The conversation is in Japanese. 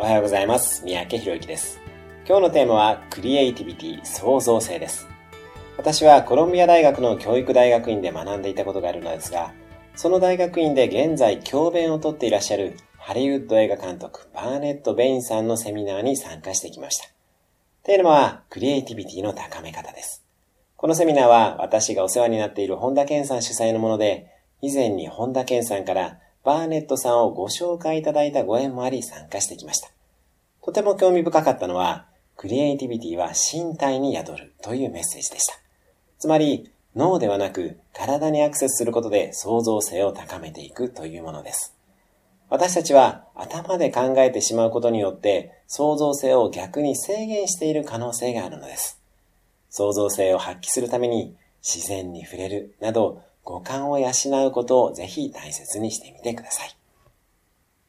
おはようございます。三宅博之です。今日のテーマはクリエイティビティ、創造性です。私はコロンビア大学の教育大学院で学んでいたことがあるのですが、その大学院で現在教鞭をとっていらっしゃるハリウッド映画監督バーネット・ベインさんのセミナーに参加してきました。テーマはクリエイティビティの高め方です。このセミナーは私がお世話になっている本田健さん主催のもので、以前に本田健さんからバーネットさんをご紹介いただいたご縁もあり参加してきました。とても興味深かったのは、クリエイティビティは身体に宿るというメッセージでした。つまり、脳ではなく体にアクセスすることで創造性を高めていくというものです。私たちは頭で考えてしまうことによって創造性を逆に制限している可能性があるのです。創造性を発揮するために自然に触れるなど五感を養うことをぜひ大切にしてみてください。